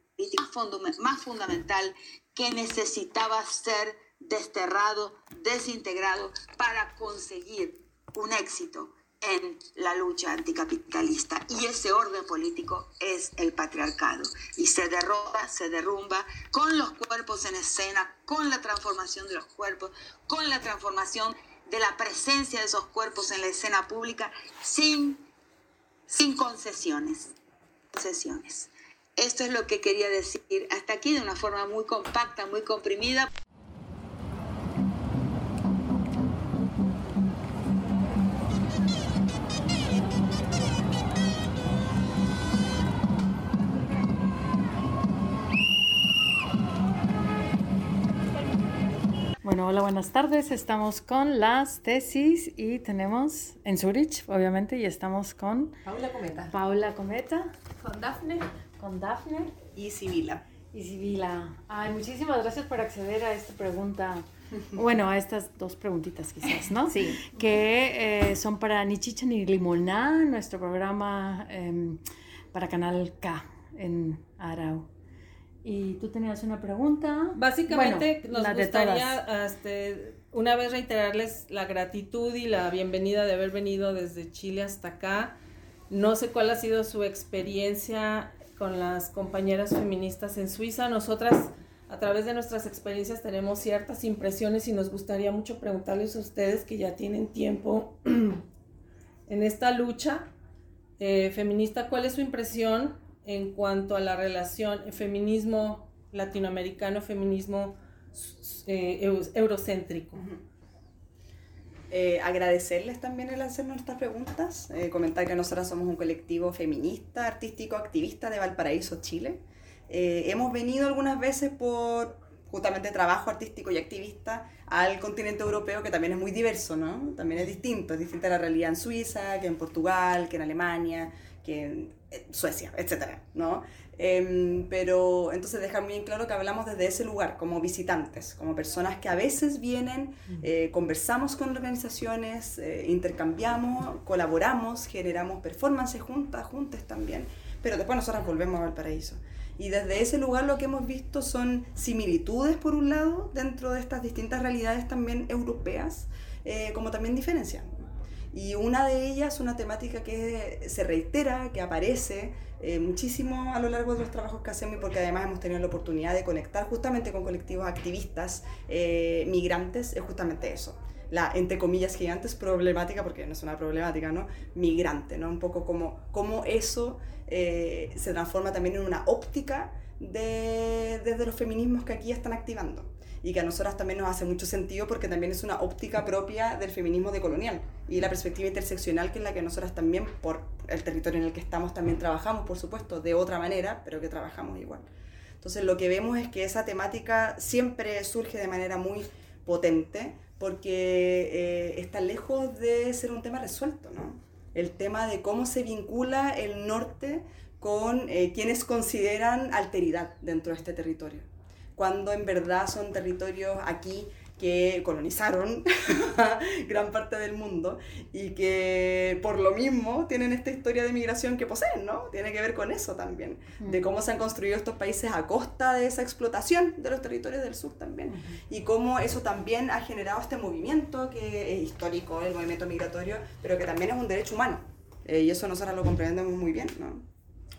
más fundamental que necesitaba ser desterrado, desintegrado para conseguir un éxito en la lucha anticapitalista. Y ese orden político es el patriarcado. Y se derrota, se derrumba con los cuerpos en escena, con la transformación de los cuerpos, con la transformación de la presencia de esos cuerpos en la escena pública, sin, sin concesiones. concesiones. Esto es lo que quería decir hasta aquí de una forma muy compacta, muy comprimida. Bueno, hola, buenas tardes. Estamos con las tesis y tenemos en Zurich, obviamente, y estamos con Paula Cometa. Paula Cometa. Con Dafne con Dafne. Y Sibila. Y Sibila. Ay, muchísimas gracias por acceder a esta pregunta. Bueno, a estas dos preguntitas quizás, ¿no? Sí. Que eh, son para Ni Chicha ni Limoná, nuestro programa em, para Canal K en Arau. Y tú tenías una pregunta. Básicamente nos gustaría este, una vez reiterarles la gratitud y la bienvenida de haber venido desde Chile hasta acá. No sé cuál ha sido su experiencia con las compañeras feministas en Suiza. Nosotras, a través de nuestras experiencias, tenemos ciertas impresiones y nos gustaría mucho preguntarles a ustedes que ya tienen tiempo en esta lucha eh, feminista, ¿cuál es su impresión en cuanto a la relación feminismo latinoamericano, feminismo eh, eurocéntrico? Eh, agradecerles también el hacernos estas preguntas, eh, comentar que nosotras somos un colectivo feminista, artístico, activista de Valparaíso, Chile. Eh, hemos venido algunas veces por, justamente trabajo artístico y activista al continente europeo que también es muy diverso, ¿no? También es distinto, es distinta la realidad en Suiza, que en Portugal, que en Alemania, que en Suecia, etcétera, ¿no? Em, pero entonces dejar muy en claro que hablamos desde ese lugar, como visitantes, como personas que a veces vienen, eh, conversamos con organizaciones, eh, intercambiamos, colaboramos, generamos performances juntas, juntas también, pero después nosotras volvemos al paraíso. Y desde ese lugar lo que hemos visto son similitudes, por un lado, dentro de estas distintas realidades también europeas, eh, como también diferencias. Y una de ellas, una temática que se reitera, que aparece eh, muchísimo a lo largo de los trabajos que hacemos y porque además hemos tenido la oportunidad de conectar justamente con colectivos activistas eh, migrantes, es justamente eso. La, entre comillas, gigantes problemática, porque no es una problemática, ¿no? Migrante, ¿no? Un poco como, como eso eh, se transforma también en una óptica de, desde los feminismos que aquí están activando y que a nosotras también nos hace mucho sentido porque también es una óptica propia del feminismo decolonial y la perspectiva interseccional que es la que nosotras también, por el territorio en el que estamos, también trabajamos, por supuesto, de otra manera, pero que trabajamos igual. Entonces lo que vemos es que esa temática siempre surge de manera muy potente porque eh, está lejos de ser un tema resuelto, ¿no? El tema de cómo se vincula el norte con eh, quienes consideran alteridad dentro de este territorio cuando en verdad son territorios aquí que colonizaron gran parte del mundo y que por lo mismo tienen esta historia de migración que poseen, ¿no? Tiene que ver con eso también, de cómo se han construido estos países a costa de esa explotación de los territorios del sur también y cómo eso también ha generado este movimiento que es histórico, el movimiento migratorio, pero que también es un derecho humano eh, y eso nosotros lo comprendemos muy bien, ¿no?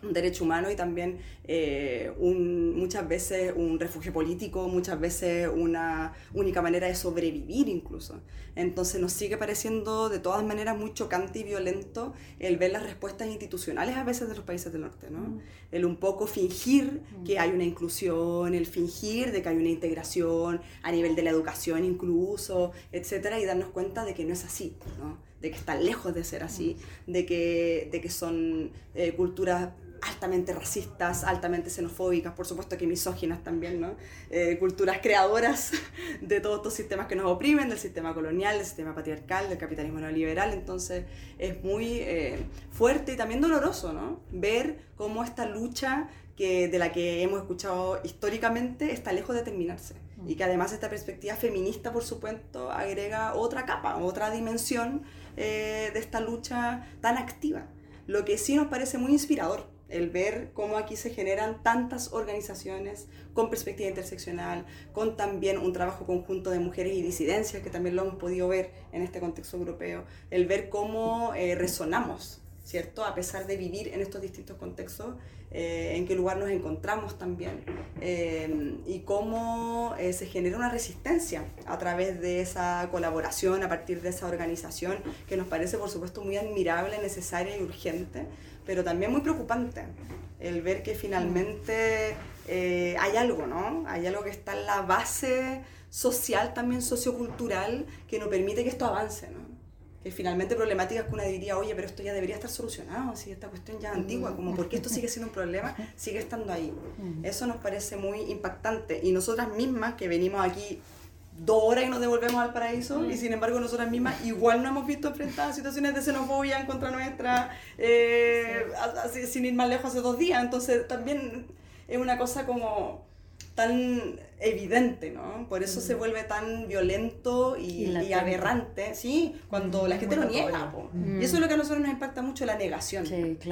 Un derecho humano y también eh, un, muchas veces un refugio político, muchas veces una única manera de sobrevivir incluso. Entonces nos sigue pareciendo de todas maneras muy chocante y violento el ver las respuestas institucionales a veces de los países del norte, ¿no? Mm. El un poco fingir que hay una inclusión, el fingir de que hay una integración a nivel de la educación incluso, etcétera, y darnos cuenta de que no es así, ¿no? De que está lejos de ser así, mm. de que, de que son eh, culturas altamente racistas, altamente xenofóbicas, por supuesto que misóginas también, ¿no? Eh, culturas creadoras de todos estos sistemas que nos oprimen, del sistema colonial, del sistema patriarcal, del capitalismo neoliberal, entonces es muy eh, fuerte y también doloroso, ¿no? Ver cómo esta lucha que, de la que hemos escuchado históricamente está lejos de terminarse y que además esta perspectiva feminista, por supuesto, agrega otra capa, otra dimensión eh, de esta lucha tan activa, lo que sí nos parece muy inspirador el ver cómo aquí se generan tantas organizaciones con perspectiva interseccional, con también un trabajo conjunto de mujeres y disidencias, que también lo hemos podido ver en este contexto europeo, el ver cómo eh, resonamos, ¿cierto? A pesar de vivir en estos distintos contextos, eh, en qué lugar nos encontramos también, eh, y cómo se genera una resistencia a través de esa colaboración, a partir de esa organización, que nos parece, por supuesto, muy admirable, necesaria y urgente pero también muy preocupante el ver que finalmente eh, hay algo, ¿no? Hay algo que está en la base social, también sociocultural, que no permite que esto avance, ¿no? Que finalmente problemáticas que una diría, oye, pero esto ya debería estar solucionado, si esta cuestión ya es antigua, como porque esto sigue siendo un problema, sigue estando ahí. Eso nos parece muy impactante y nosotras mismas que venimos aquí dos horas y nos devolvemos al paraíso y mm. sin embargo nosotras mismas igual no hemos visto enfrentadas situaciones de xenofobia en contra nuestra eh, sin ir más lejos hace dos días entonces también es una cosa como tan evidente, ¿no? Por eso se vuelve tan violento y, aberrante, ¿sí? Cuando la gente lo niega. Y eso es lo que a nosotros nos impacta mucho, la negación.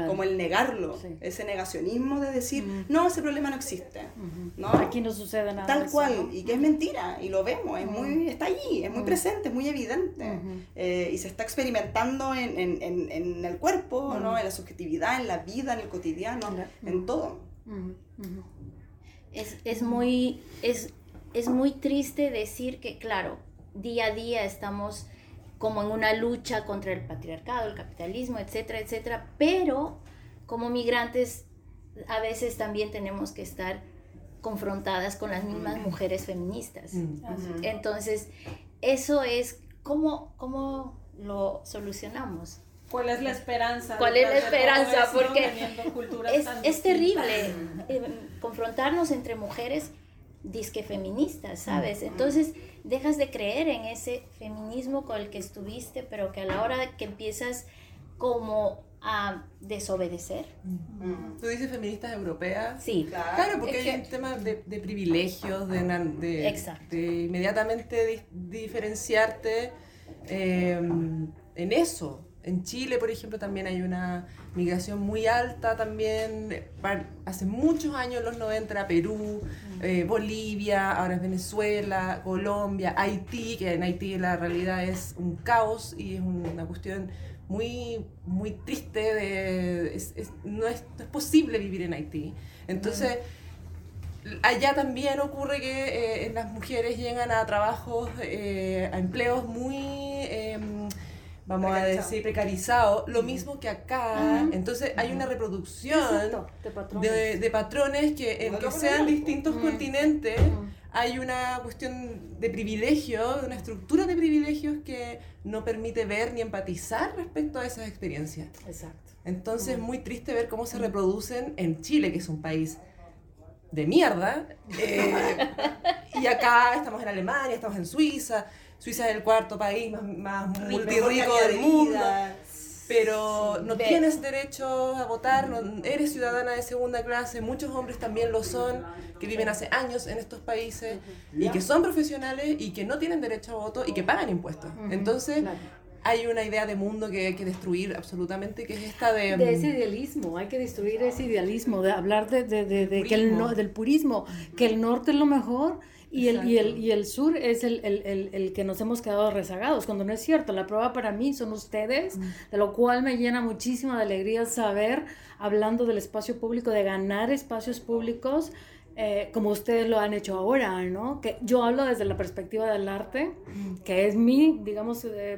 Como el negarlo, ese negacionismo de decir, no, ese problema no existe. ¿no? Aquí no sucede nada. Tal cual, y que es mentira, y lo vemos, es muy, está allí, es muy presente, es muy evidente. Eh, y se está experimentando en, en, en, en el cuerpo, ¿no? En la subjetividad, en la vida, en el cotidiano, en todo es, es, muy, es, es muy triste decir que, claro, día a día estamos como en una lucha contra el patriarcado, el capitalismo, etcétera, etcétera, pero como migrantes a veces también tenemos que estar confrontadas con las mismas mujeres feministas. Entonces, eso es cómo, cómo lo solucionamos. ¿Cuál es la esperanza? ¿Cuál es la esperanza? Porque es, es terrible eh, confrontarnos entre mujeres disque feministas, ¿sabes? Entonces dejas de creer en ese feminismo con el que estuviste, pero que a la hora que empiezas como a desobedecer. ¿Tú dices feministas europeas? Sí. Claro, porque hay un tema de, de privilegios, de, de, de inmediatamente diferenciarte em, en eso. En Chile, por ejemplo, también hay una migración muy alta también. Hace muchos años, en los 90, era Perú, eh, Bolivia, ahora es Venezuela, Colombia, Haití, que en Haití la realidad es un caos y es una cuestión muy, muy triste. De, no, es, no, es, posible vivir en Haití. Entonces, allá también ocurre que eh, las mujeres llegan a trabajos, eh, a empleos muy em, vamos a decir, precarizado, lo mismo que acá. Entonces hay una reproducción de patrones, que, en que sean distintos continentes, hay una cuestión de privilegio, de una estructura de privilegios que no permite ver ni empatizar respecto a esas experiencias. Exacto. Entonces es muy triste ver cómo se reproducen en Chile, que es un país de mierda, eh, y acá estamos en Alemania, estamos en Suiza, Suiza es el cuarto país más, más multirrico del mundo. Pero no tienes derecho a votar, no, eres ciudadana de segunda clase, muchos hombres también lo son, que viven hace años en estos países y que son profesionales y que no tienen derecho a voto y que pagan impuestos. Entonces, hay una idea de mundo que hay que destruir absolutamente, que es esta de... De ese idealismo, hay que destruir ese idealismo, de hablar de, de, de, que el del purismo, que el norte es lo mejor y el, y el, y, el, sur es el, el, el, que nos hemos quedado rezagados, cuando no es cierto. La prueba para mí son ustedes, de lo cual me llena muchísima de alegría saber, hablando del espacio público, de ganar espacios públicos, eh, como ustedes lo han hecho ahora, ¿no? Que yo hablo desde la perspectiva del arte, que es mi, digamos, eh,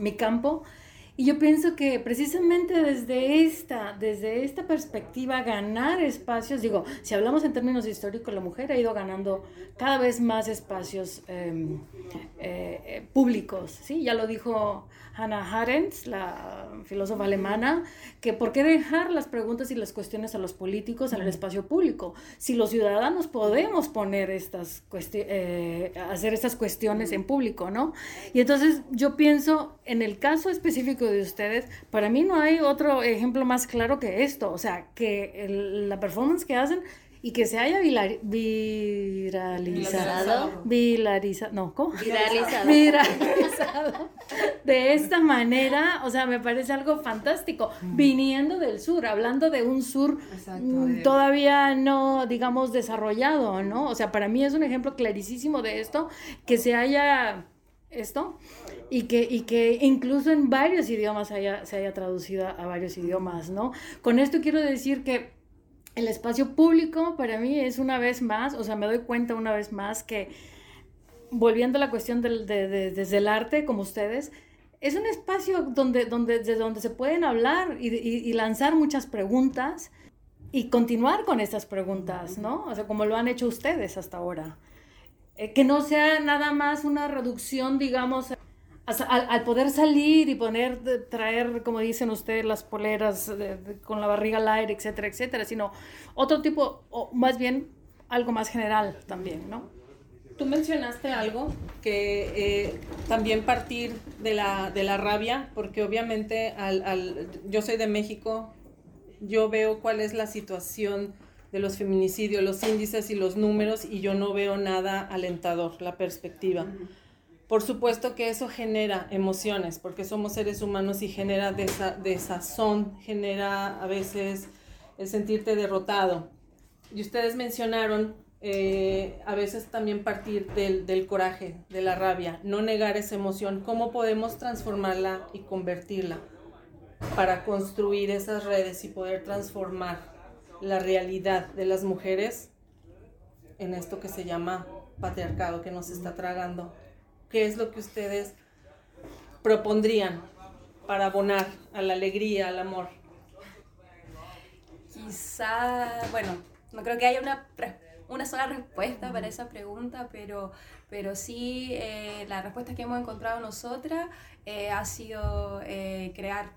mi campo. Y yo pienso que precisamente desde esta, desde esta perspectiva, ganar espacios, digo, si hablamos en términos históricos, la mujer ha ido ganando cada vez más espacios em, eh, eh, públicos, ¿sí? Ya lo dijo Hannah Arendt, la filósofa alemana, que por qué dejar las preguntas y las cuestiones a los políticos en el espacio público, si los ciudadanos podemos poner estas eh, hacer estas cuestiones en público, ¿no? Y entonces yo pienso, en el caso específico de ustedes, para mí no hay otro ejemplo más claro que esto, o sea, que la performance que hacen y que se haya viralizado, viralizado, no, ¿cómo? Viralizado. viralizado. De esta manera, o sea, me parece algo fantástico, viniendo del sur, hablando de un sur mm, todavía no, digamos, desarrollado, ¿no? O sea, para mí es un ejemplo clarísimo de esto, que se haya esto y que, y que incluso en varios idiomas haya, se haya traducido a varios idiomas, ¿no? Con esto quiero decir que el espacio público para mí es una vez más, o sea, me doy cuenta una vez más que, volviendo a la cuestión del, de, desde el arte, como ustedes, es un espacio donde, donde, desde donde se pueden hablar y, y, lanzar muchas preguntas y continuar con estas preguntas, ¿no? O sea, como lo han hecho ustedes hasta ahora. Eh, que no sea nada más una reducción, digamos, al, poder salir y poner, traer, como dicen ustedes, las poleras con la barriga al aire, etcétera, etcétera, sino otro tipo, o más bien algo más general también, ¿no? Tú mencionaste algo que eh, también partir de la, de la rabia, porque obviamente al, al, yo soy de México, yo veo cuál es la situación de los feminicidios, los índices y los números, y yo no veo nada alentador, la perspectiva. Por supuesto que eso genera emociones, porque somos seres humanos y genera desazón, genera a veces el sentirte derrotado. Y ustedes mencionaron eh, a veces también partir del, del, coraje, de la rabia, no negar esa emoción, cómo podemos transformarla y convertirla para construir esas redes y poder transformar la realidad de las mujeres en esto que se llama patriarcado que nos está tragando ¿Qué es lo que ustedes propondrían para abonar a la alegría, al amor? Quizá, bueno, no creo que haya una, una sola respuesta para esa pregunta, pero, pero sí eh, la respuesta que hemos encontrado nosotras eh, ha sido eh, crear,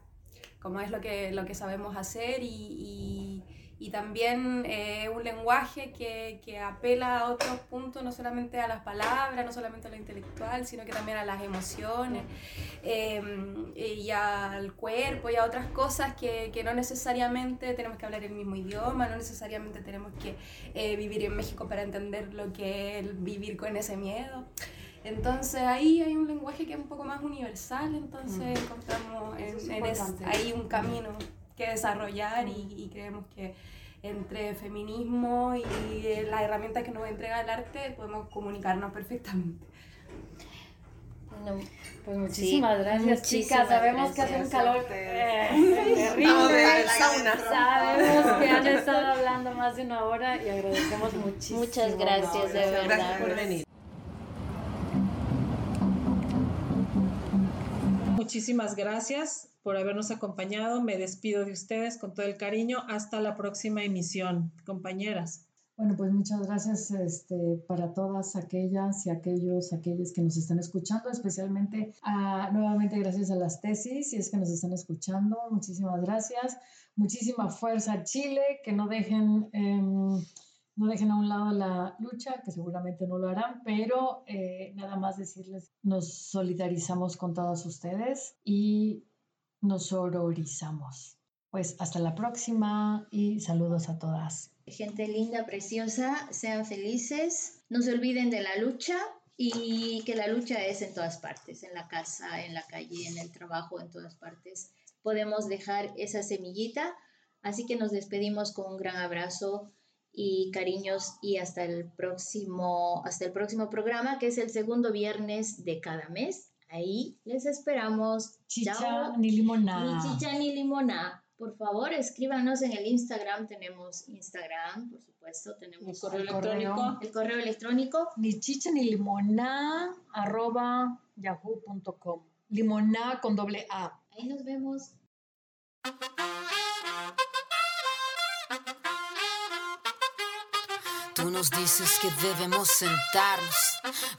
como es lo que, lo que sabemos hacer y, y también eh, un lenguaje que, que, apela a otros puntos, no solamente a las palabras, no solamente a lo intelectual, sino que también a las emociones em, y al cuerpo y a otras cosas que, que, no necesariamente tenemos que hablar el mismo idioma, no necesariamente tenemos que eh, vivir en México para entender lo que es vivir con ese miedo. Entonces ahí hay un lenguaje que es un poco más universal, entonces mm. encontramos en, en ahí un camino que desarrollar y, creemos que entre feminismo y las herramientas que nos entrega el arte podemos comunicarnos perfectamente. Bueno, pues muchísimas gracias, chicas. Sabemos que hace un calor terrible. Sabemos que han estado hablando más de una hora y agradecemos muchísimo. Muchas gracias, de verdad. Gracias por venir. Muchísimas gracias por habernos acompañado. Me despido de ustedes con todo el cariño. Hasta la próxima emisión, compañeras. Bueno, pues muchas gracias este, para todas aquellas y aquellos, aquellos que nos están escuchando, especialmente nuevamente gracias a las tesis, y es que nos están escuchando. Muchísimas gracias. Muchísima fuerza Chile, que no dejen, em, no dejen a un lado la lucha, que seguramente no lo harán, pero eh, nada más decirles, nos solidarizamos con todos ustedes y nos hororizamos. Pues hasta la próxima y saludos a todas. Gente linda, preciosa, sean felices, no se olviden de la lucha y que la lucha es en todas partes, en la casa, en la calle, en el trabajo, en todas partes. Podemos dejar esa semillita, así que nos despedimos con un gran abrazo y cariños y hasta el próximo hasta el próximo programa que es el segundo viernes de cada mes Ahí les esperamos. Chicha ni limoná. Ni chicha ni limoná. Por favor, escríbanos en el Instagram. Tenemos Instagram, por supuesto. Tenemos el correo electrónico. El correo electrónico. Ni chicha ni limoná arroba yahoo.com. Limoná con doble A. Ahí nos vemos. Tú nos dices que debemos sentarnos,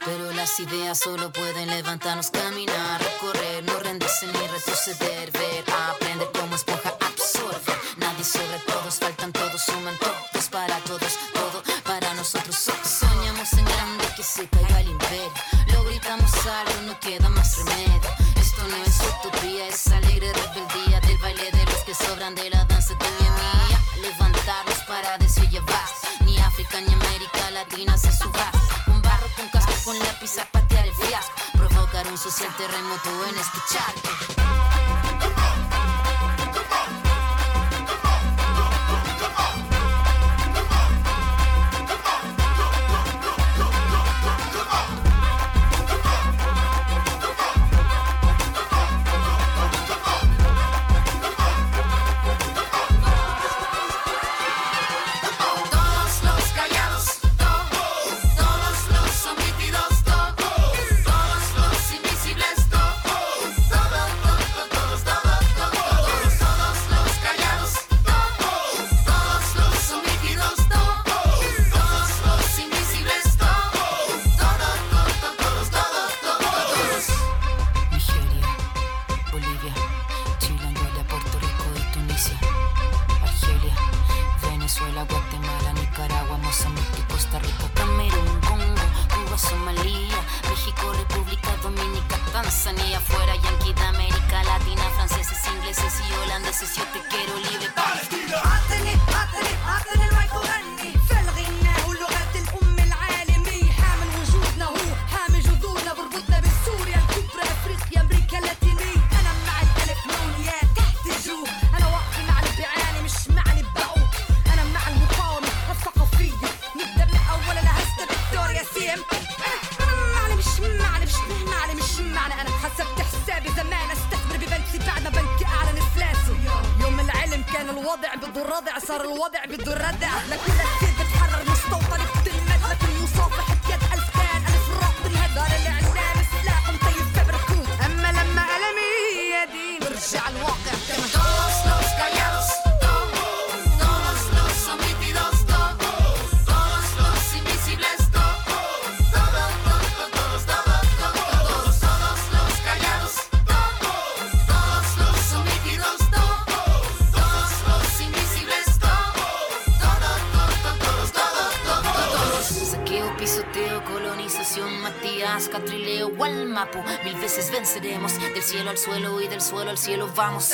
pero las ideas solo pueden levantarnos, caminar, recorrer, no rendirse ni retroceder, ver, aprender como esponja absorber. Nadie sobre todos, faltan todos, suman todos para todos, todo para nosotros. Soñamos en grande que se caiga el imperio, lo gritamos algo, no queda más remedio. Esto no es utopía, es alegre rebeldía del baile de los que sobran de la danza de mi mía. Un barro con casco con lápiz a patear el fiasco. Provocar un social terremoto en este الوضع بده الرضع صار الوضع بده الردع. لكلك كذب تحرر مستوطنك بتلمد لكل مصافح Mil veces venceremos, del cielo al suelo y del suelo al cielo vamos.